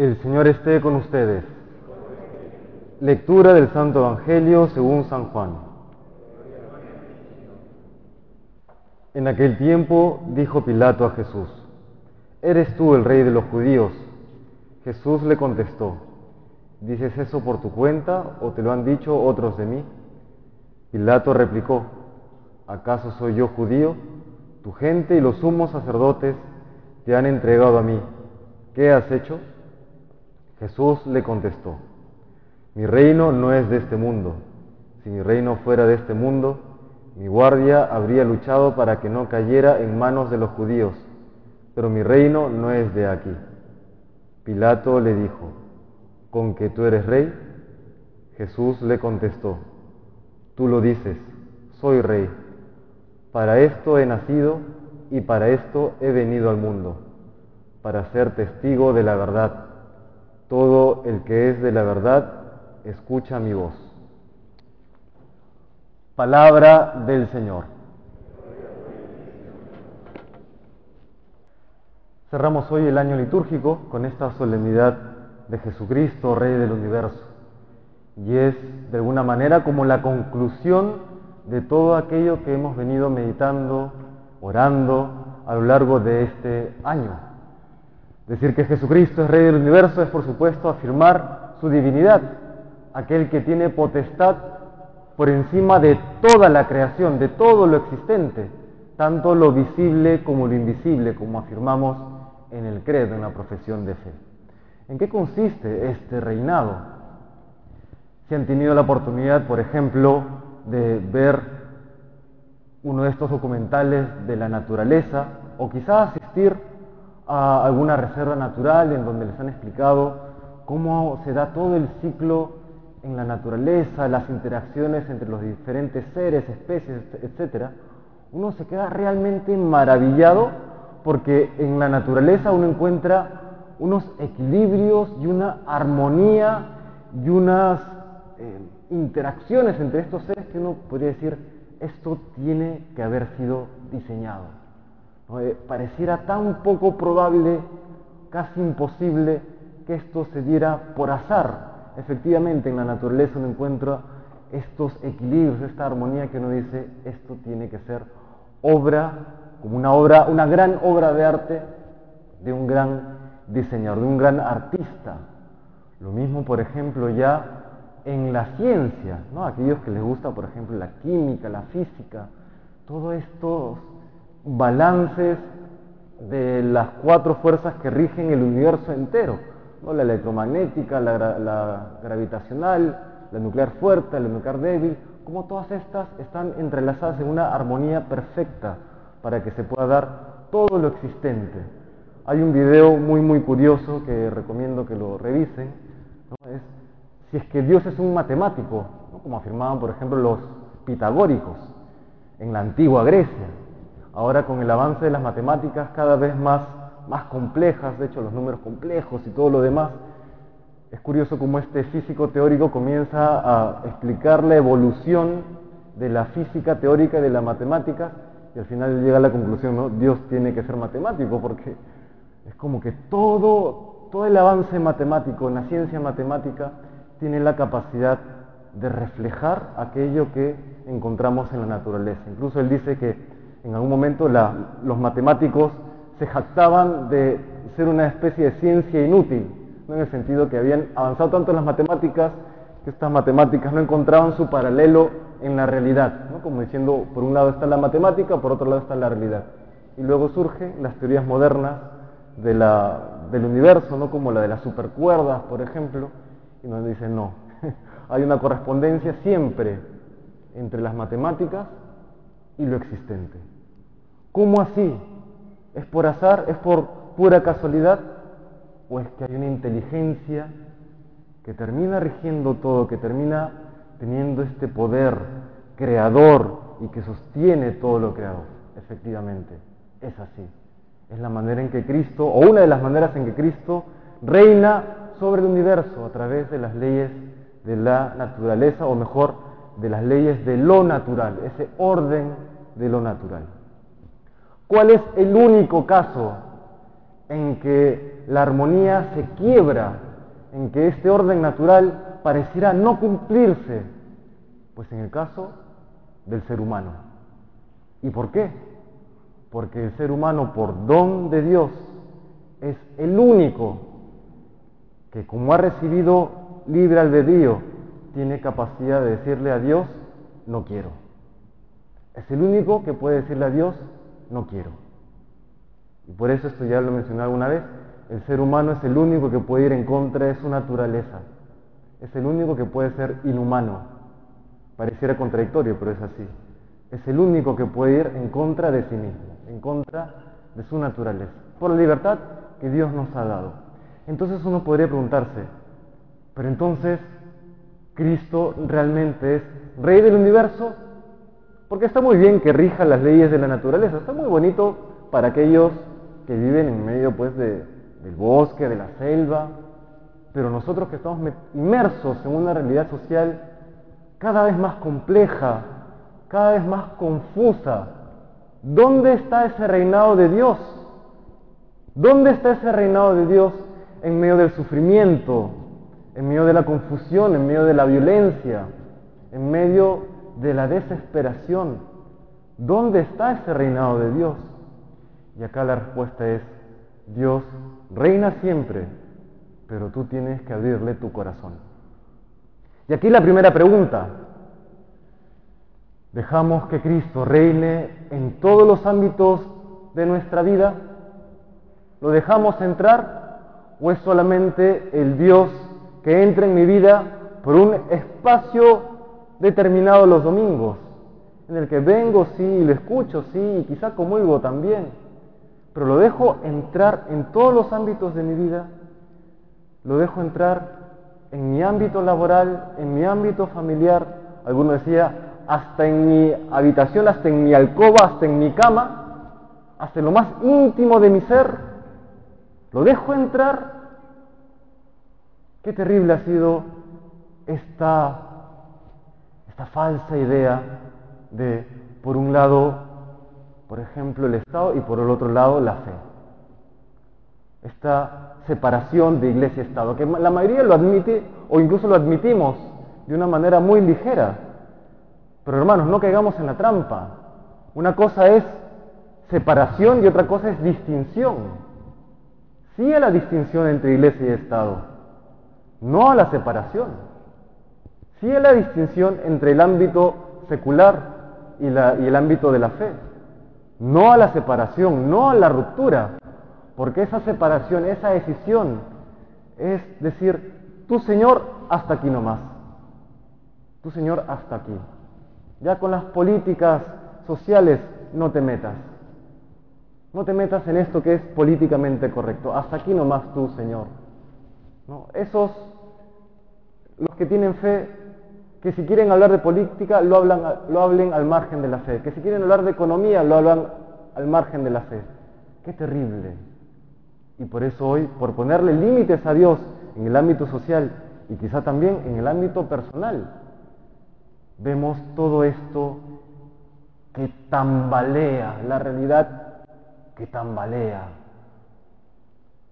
El Señor esté con ustedes. Lectura del Santo Evangelio según San Juan. En aquel tiempo dijo Pilato a Jesús, ¿eres tú el rey de los judíos? Jesús le contestó, ¿dices eso por tu cuenta o te lo han dicho otros de mí? Pilato replicó, ¿acaso soy yo judío? Tu gente y los sumos sacerdotes te han entregado a mí. ¿Qué has hecho? Jesús le contestó, mi reino no es de este mundo. Si mi reino fuera de este mundo, mi guardia habría luchado para que no cayera en manos de los judíos, pero mi reino no es de aquí. Pilato le dijo, ¿con que tú eres rey? Jesús le contestó, tú lo dices, soy rey. Para esto he nacido y para esto he venido al mundo, para ser testigo de la verdad. Todo el que es de la verdad, escucha mi voz. Palabra del Señor. Cerramos hoy el año litúrgico con esta solemnidad de Jesucristo, Rey del universo. Y es de alguna manera como la conclusión de todo aquello que hemos venido meditando, orando a lo largo de este año. Decir que Jesucristo es Rey del universo es por supuesto afirmar su divinidad, aquel que tiene potestad por encima de toda la creación, de todo lo existente, tanto lo visible como lo invisible, como afirmamos en el credo, en la profesión de fe. ¿En qué consiste este reinado? Si han tenido la oportunidad, por ejemplo, de ver uno de estos documentales de la naturaleza o quizás asistir a alguna reserva natural en donde les han explicado cómo se da todo el ciclo en la naturaleza, las interacciones entre los diferentes seres, especies, etc., uno se queda realmente maravillado porque en la naturaleza uno encuentra unos equilibrios y una armonía y unas eh, interacciones entre estos seres que uno podría decir, esto tiene que haber sido diseñado. Eh, pareciera tan poco probable, casi imposible, que esto se diera por azar. Efectivamente, en la naturaleza uno encuentra estos equilibrios, esta armonía que uno dice, esto tiene que ser obra como una obra, una gran obra de arte de un gran diseñador, de un gran artista. Lo mismo, por ejemplo, ya en la ciencia, aquellos que les gusta, por ejemplo, la química, la física, todos estos balances de las cuatro fuerzas que rigen el universo entero, la electromagnética, la, la gravitacional, la nuclear fuerte, la nuclear débil, como todas estas están entrelazadas en una armonía perfecta para que se pueda dar todo lo existente. Hay un video muy muy curioso que recomiendo que lo revisen, es si es que Dios es un matemático, como afirmaban por ejemplo los pitagóricos en la antigua Grecia. Ahora con el avance de las matemáticas cada vez más, más complejas, de hecho los números complejos y todo lo demás, es curioso cómo este físico teórico comienza a explicar la evolución de la física teórica y de la matemática y al final llega a la conclusión, ¿no? Dios tiene que ser matemático porque es como que todo, todo el avance matemático en la ciencia matemática tiene la capacidad de reflejar aquello que encontramos en la naturaleza. Incluso él dice que en algún momento los matemáticos se jactaban de ser una especie de ciencia inútil, ¿no? en el sentido que habían avanzado tanto en las matemáticas que estas matemáticas no encontraban su paralelo en la realidad, ¿no? como diciendo, por un lado está la matemática, por otro lado está la realidad. Y luego surgen las teorías modernas del universo, ¿no? como la de las supercuerdas, por ejemplo, y nos dicen, no, hay una correspondencia siempre entre las matemáticas y lo existente. ¿Cómo así? ¿Es por azar? ¿Es por pura casualidad? ¿O es que hay una inteligencia que termina rigiendo todo, que termina teniendo este poder creador y que sostiene todo lo creado. Efectivamente, es así. Es la manera en que Cristo, o una de las maneras en que Cristo reina sobre el universo a través de las leyes de la naturaleza, o mejor, de las leyes de lo natural, ese orden de lo natural. ¿Cuál es el único caso en que la armonía se quiebra, en que este orden natural pareciera no cumplirse, pues en el caso del ser humano. ¿Y por qué? Porque el ser humano, por don de Dios, es el único que como ha recibido libre albedrío, tiene capacidad de decirle a Dios, no quiero. Es el único que puede decirle a Dios, no quiero. Y por eso esto ya lo mencioné alguna vez, el ser humano es el único que puede ir en contra de su naturaleza. Es el único que puede ser inhumano. Pareciera contradictorio, pero es así. Es el único que puede ir en contra de sí mismo, en contra de su naturaleza, por la libertad que Dios nos ha dado. Entonces uno podría preguntarse, pero entonces Cristo realmente es Rey del universo, porque está muy bien que rija las leyes de la naturaleza, está muy bonito para aquellos que viven en medio pues de, del bosque, de la selva, pero nosotros que estamos inmersos en una realidad social cada vez más compleja, cada vez más confusa, ¿dónde está ese reinado de Dios? ¿Dónde está ese reinado de Dios en medio del sufrimiento, en medio de la confusión, en medio de la violencia, en medio de la desesperación? ¿Dónde está ese reinado de Dios? Y acá la respuesta es, Dios reina siempre, pero tú tienes que abrirle tu corazón. Y aquí la primera pregunta. ¿Dejamos que Cristo reine en todos los ámbitos de nuestra vida? ¿Lo dejamos entrar o es solamente el Dios que entra en mi vida por un espacio determinado los domingos, en el que vengo, sí, lo escucho, sí, y quizá comulgo también, pero lo dejo entrar en todos los ámbitos de mi vida, lo dejo entrar en mi ámbito laboral, en mi ámbito familiar, alguno decía, hasta en mi habitación, hasta en mi alcoba, hasta en mi cama, hasta en lo más íntimo de mi ser, lo dejo entrar. Qué terrible ha sido esta, esta falsa idea de, por un lado, por ejemplo, el Estado y por el otro lado, la fe. Esta separación de iglesia y Estado, que la mayoría lo admite o incluso lo admitimos de una manera muy ligera. Pero hermanos, no caigamos en la trampa. Una cosa es separación y otra cosa es distinción. Sí a la distinción entre iglesia y Estado, no a la separación. Sí a la distinción entre el ámbito secular y, el ámbito de la fe. No a la separación, no a la ruptura, porque esa separación, esa decisión es decir, tú Señor, hasta aquí nomás. Tú Señor, hasta aquí. Ya con las políticas sociales no te metas. No te metas en esto que es políticamente correcto. Hasta aquí nomás tú, Señor. ¿No? Esos, los que tienen fe, que si quieren hablar de política, lo, hablan, hablen al margen de la fe. Que si quieren hablar de economía, lo hablan al margen de la fe. Qué terrible. Y por eso hoy, por ponerle límites a Dios en el ámbito social y quizá también en el ámbito personal, vemos todo esto que tambalea, la realidad que tambalea.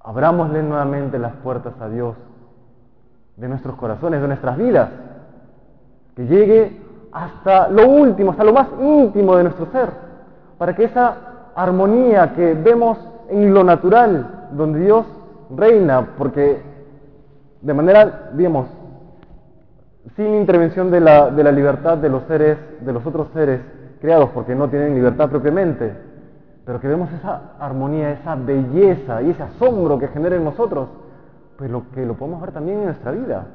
Abrámosle nuevamente las puertas a Dios de nuestros corazones, de nuestras vidas, que llegue hasta lo último, hasta lo más íntimo de nuestro ser, para que esa armonía que vemos en lo natural, donde Dios reina, porque de manera, digamos, sin intervención de la, de la libertad de los seres, de los otros seres creados, porque no tienen libertad propiamente, pero que vemos esa armonía, esa belleza y ese asombro que genera en nosotros, pues lo que lo podemos ver también en nuestra vida.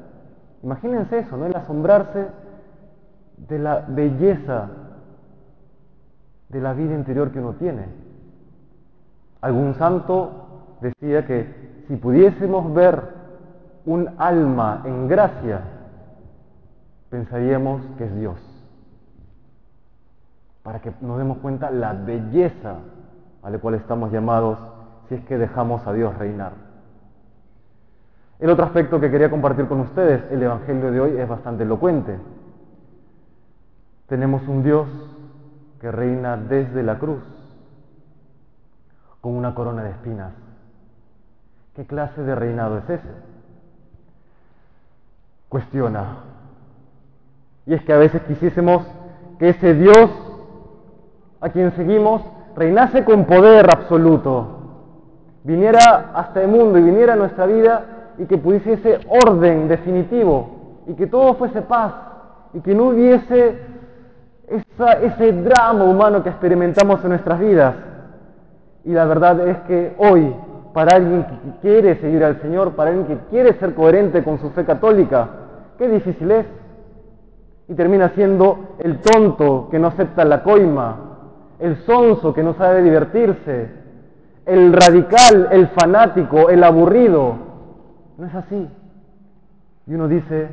Imagínense eso, ¿no? El asombrarse de la belleza de la vida interior que uno tiene. Algún santo decía que si pudiésemos ver un alma en gracia, pensaríamos que es Dios. Para que nos demos cuenta la belleza a la cual estamos llamados si es que dejamos a Dios reinar. El otro aspecto que quería compartir con ustedes, el Evangelio de hoy es bastante elocuente. Tenemos un Dios que reina desde la cruz, con una corona de espinas. ¿Qué clase de reinado es ese? Cuestiona. Y es que a veces quisiésemos que ese Dios a quien seguimos reinase con poder absoluto, viniera hasta el mundo y viniera a nuestra vida y que pudiese ese orden definitivo y que todo fuese paz y que no hubiese ese drama humano que experimentamos en nuestras vidas. Y la verdad es que hoy, para alguien que quiere seguir al Señor, para alguien que quiere ser coherente con su fe católica, qué difícil es. Y termina siendo el tonto que no acepta la coima, el sonso que no sabe divertirse, el radical, el fanático, el aburrido. No es así. Y uno dice,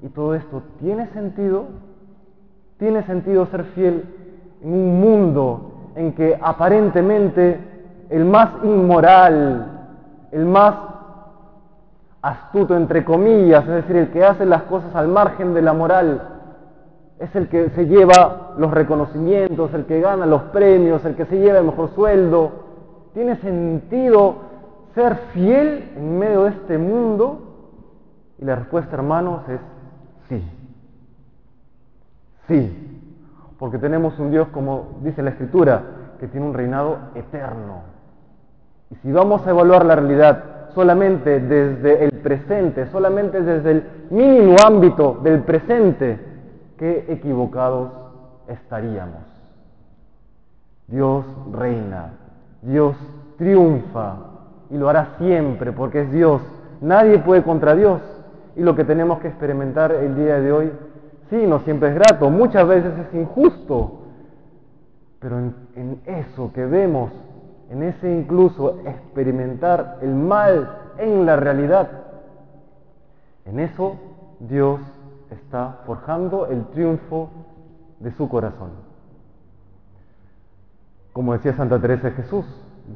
¿y todo esto tiene sentido? ¿Tiene sentido ser fiel en un mundo en que aparentemente el más inmoral, el más astuto entre comillas, es decir, el que hace las cosas al margen de la moral, es el que se lleva los reconocimientos, el que gana los premios, el que se lleva el mejor sueldo. ¿Tiene sentido ser fiel en medio de este mundo? Y la respuesta, hermanos, es sí. Sí. Porque tenemos un Dios, como dice la Escritura, que tiene un reinado eterno. Y si vamos a evaluar la realidad solamente desde el presente, solamente desde el mínimo ámbito del presente, qué equivocados estaríamos. Dios reina, Dios triunfa y lo hará siempre porque es Dios. Nadie puede contra Dios. Y lo que tenemos que experimentar el día de hoy, sí, no siempre es grato, muchas veces es injusto, pero en, eso que vemos, en ese incluso experimentar el mal en la realidad, en eso Dios está forjando el triunfo de su corazón. Como decía Santa Teresa de Jesús,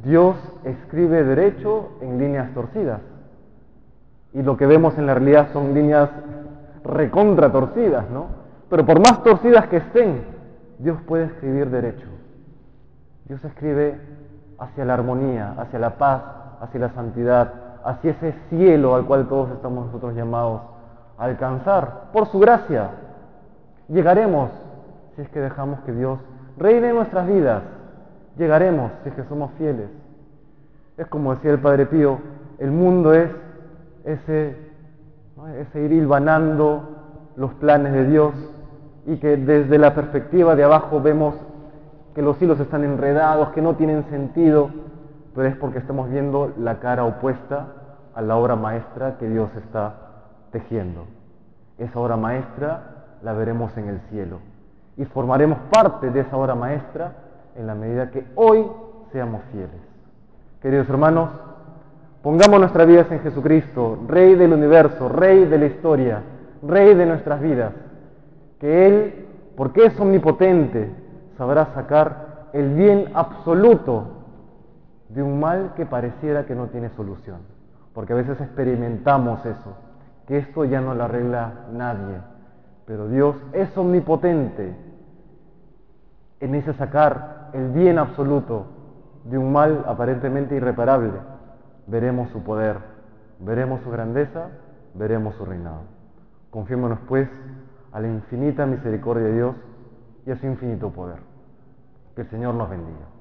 Dios escribe derecho en líneas torcidas. Y lo que vemos en la realidad son líneas recontra torcidas, ¿no? Pero por más torcidas que estén, Dios puede escribir derecho. Dios escribe hacia la armonía, hacia la paz, hacia la santidad, hacia ese cielo al cual todos estamos nosotros llamados alcanzar por su gracia. Llegaremos si es que dejamos que Dios reine en nuestras vidas. Llegaremos si es que somos fieles. Es como decía el Padre Pío, el mundo es ese, ese ir hilvanando los planes de Dios y que desde la perspectiva de abajo vemos que los hilos están enredados, que no tienen sentido, pero es porque estamos viendo la cara opuesta a la obra maestra que Dios está tejiendo. Esa obra maestra la veremos en el cielo y formaremos parte de esa obra maestra en la medida que hoy seamos fieles. Queridos hermanos, pongamos nuestras vidas en Jesucristo, Rey del universo, Rey de la historia, Rey de nuestras vidas, que Él, porque es omnipotente, sabrá sacar el bien absoluto de un mal que pareciera que no tiene solución, porque a veces experimentamos eso que esto ya no lo arregla nadie, pero Dios es omnipotente en ese sacar el bien absoluto de un mal aparentemente irreparable. Veremos su poder, veremos su grandeza, veremos su reinado. Confiémonos pues a la infinita misericordia de Dios y a su infinito poder. Que el Señor nos bendiga.